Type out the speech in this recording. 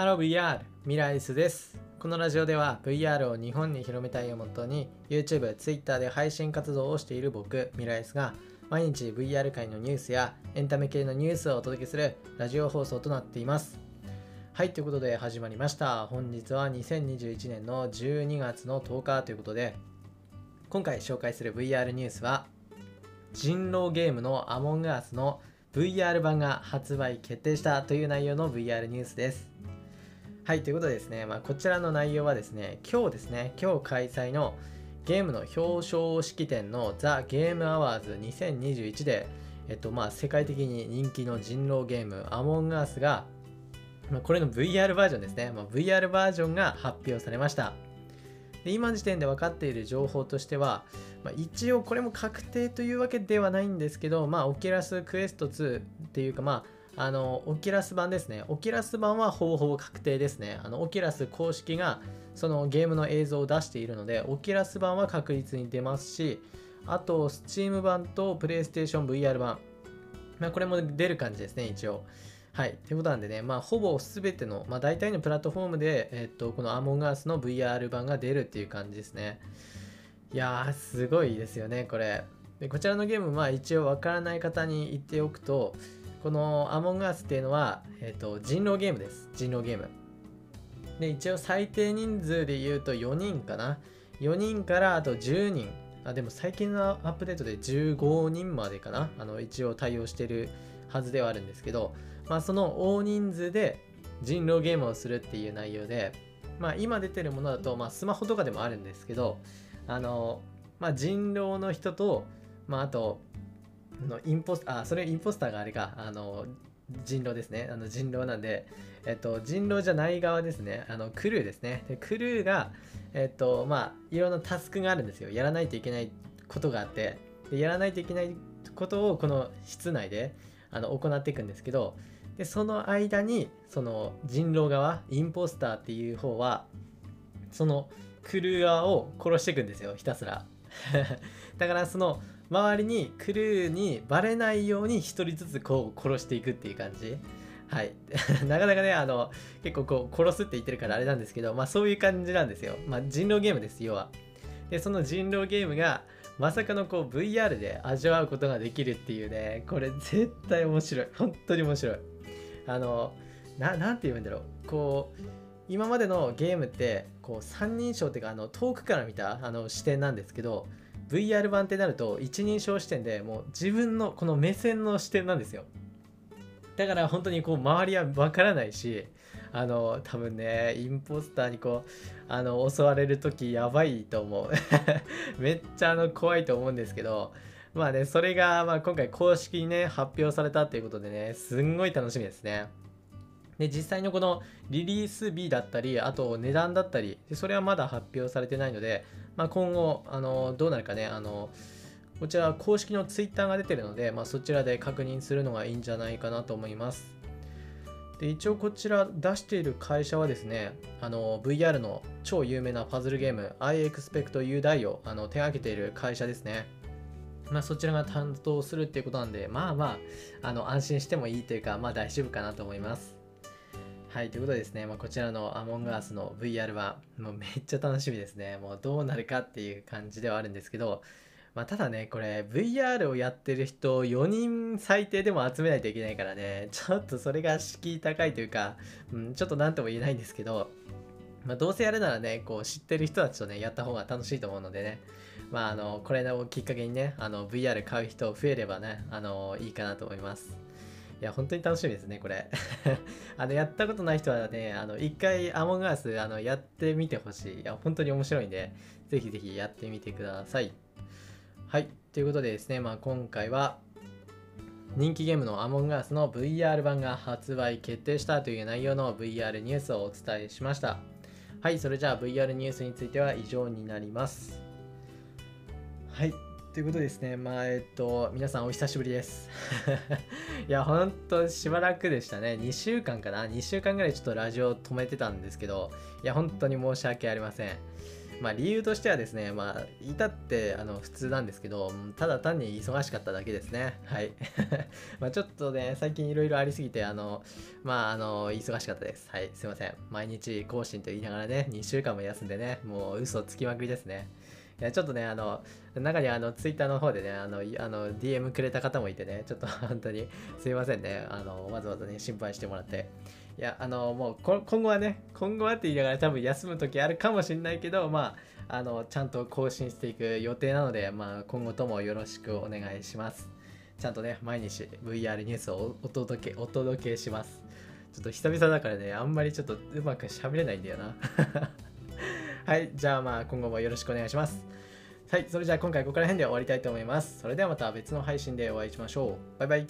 ハロー VR ミライスです。このラジオでは VR を日本に広めたいをもとに YouTube、Twitter で配信活動をしている僕ミライスが毎日 VR 界のニュースやエンタメ系のニュースをお届けするラジオ放送となっています。はいということで始まりました。本日は2021年の12月の10日ということで今回紹介する VR ニュースは人狼ゲームの Among Us の VR 版が発売決定したという内容の VR ニュースです。はい、ということでですね、まあ、こちらの内容はですね、今日ですね、今日開催のゲームの表彰式典のザ・ゲームアワーズ2021で、えっとまあ、世界的に人気の人狼ゲーム、アモンガースが、まあ、これの VR バージョンですね、まあ、VR バージョンが発表されました。で今時点で分かっている情報としては、まあ、一応これも確定というわけではないんですけど、まあ、オキラスクエスト2っていうか、まあ、あの、オキラス版ですね。オキラス版はほぼほぼ確定ですね。あの、オキラス公式がそのゲームの映像を出しているので、オキラス版は確実に出ますし、あと、Steam 版と PlayStation VR 版。まあ、これも出る感じですね、一応。はい。ということなんでね、まあ、ほぼ全ての、まあ、大体のプラットフォームで、えっと、このアモンガースの VR 版が出るっていう感じですね。いやー、すごいですよね、これ。でこちらのゲーム、まあ、一応わからない方に言っておくと、このアモンガースっていうのは、えーと、人狼ゲームです。人狼ゲーム。で、一応最低人数で言うと4人かな。4人からあと10人。あ、でも最近のアップデートで15人までかな。あの、一応対応してるはずではあるんですけど、まあその大人数で人狼ゲームをするっていう内容で、まあ今出てるものだと、まあスマホとかでもあるんですけど、あの、まあ人狼の人と、まああと、のインポスあそれインポスターがあれか。あの人狼ですね。あの人狼なんで、えっと、人狼じゃない側ですね。あのクルーですね。でクルーがえっとまあいろんなタスクがあるんですよ。やらないといけないことがあって。でやらないといけないことをこの室内であの行っていくんですけど。でその間にその人狼側インポスターっていう方はそのクルー側を殺していくんですよ。ひたすら。だからその周りにクルーにバレないように1人ずつこう殺していくっていう感じはい。なかなかね、あの、結構こう、殺すって言ってるからあれなんですけど、まあそういう感じなんですよ。まあ人狼ゲームです、要は。で、その人狼ゲームが、まさかのこう VR で味わうことができるっていうね、これ絶対面白い。本当に面白い。あの、ななんて言うんだろう。こう、今までのゲームって、こう、三人称っていうか、あの、遠くから見たあの視点なんですけど、VR 版ってなると一人称視点でもう自分のこの目線の視点なんですよ。だから本当にこう周りはわからないしあの多分ねインポスターにこうあの襲われる時やばいと思う。めっちゃあの怖いと思うんですけどまあねそれがまあ今回公式にね発表されたっていうことでねすんごい楽しみですね。で実際のこのリリース日だったりあと値段だったりそれはまだ発表されてないのでまあ、今後あのどうなるかねあのこちら公式の Twitter が出てるので、まあ、そちらで確認するのがいいんじゃないかなと思います。で一応こちら出している会社はですね、あの VR の超有名なパズルゲーム iExpect U をあの手掛けている会社ですね。まあ、そちらが担当するっていうことなんで、まあまあ、あの安心してもいいというか、まあ大丈夫かなと思います。はい、ということでですね、まあ、こちらのアモンガースの VR 版、もう めっちゃ楽しみですね。もうどうなるかっていう感じではあるんですけど、まあ、ただね、これ VR をやってる人4人最低でも集めないといけないからね、ちょっとそれが敷居高いというか、うん、ちょっと何とも言えないんですけど、まあ、どうせやるならね、こう知ってる人たちとね、やった方が楽しいと思うのでね、まあ、あの、これをきっかけにね、あの、VR 買う人増えればね、あの、いいかなと思います。いや、本当に楽しみですね、これ。あの、やったことない人はね、あの、一回アモンガース、あの、やってみてほしい。いや、本当に面白いんで、ぜひぜひやってみてください。はい。ということでですね、まあ、今回は、人気ゲームのアモンガースの VR 版が発売決定したという内容の VR ニュースをお伝えしました。はい、それじゃあ VR ニュースについては以上になります。はい。ということですね。まあ、えっと、皆さんお久しぶりです。いや、ほんとしばらくでしたね。2週間かな ?2 週間ぐらいちょっとラジオ止めてたんですけど、いや、本当に申し訳ありません。まあ理由としてはですね、まあ、至ってあの普通なんですけど、ただ単に忙しかっただけですね。はい。まあちょっとね、最近いろいろありすぎて、あの、まああの、忙しかったです。はい、すいません。毎日更新と言いながらね、2週間も休んでね、もう嘘つきまくりですね。いやちょっとね、あの、中にあの、ツイッターの方でね、あの、あの DM くれた方もいてね、ちょっと 本当にすいませんね、あの、わざわざね、心配してもらって。いや、あの、もう今後はね、今後はって言いながら多分休む時あるかもしれないけど、まあ、あの、ちゃんと更新していく予定なので、まあ、今後ともよろしくお願いします。ちゃんとね、毎日 VR ニュースをお届け、お届けします。ちょっと久々だからね、あんまりちょっとうまく喋れないんだよな。はい、じゃあまあ今後もよろしくお願いします。はい、それじゃあ今回ここら辺で終わりたいと思います。それではまた別の配信でお会いしましょう。バイバイ。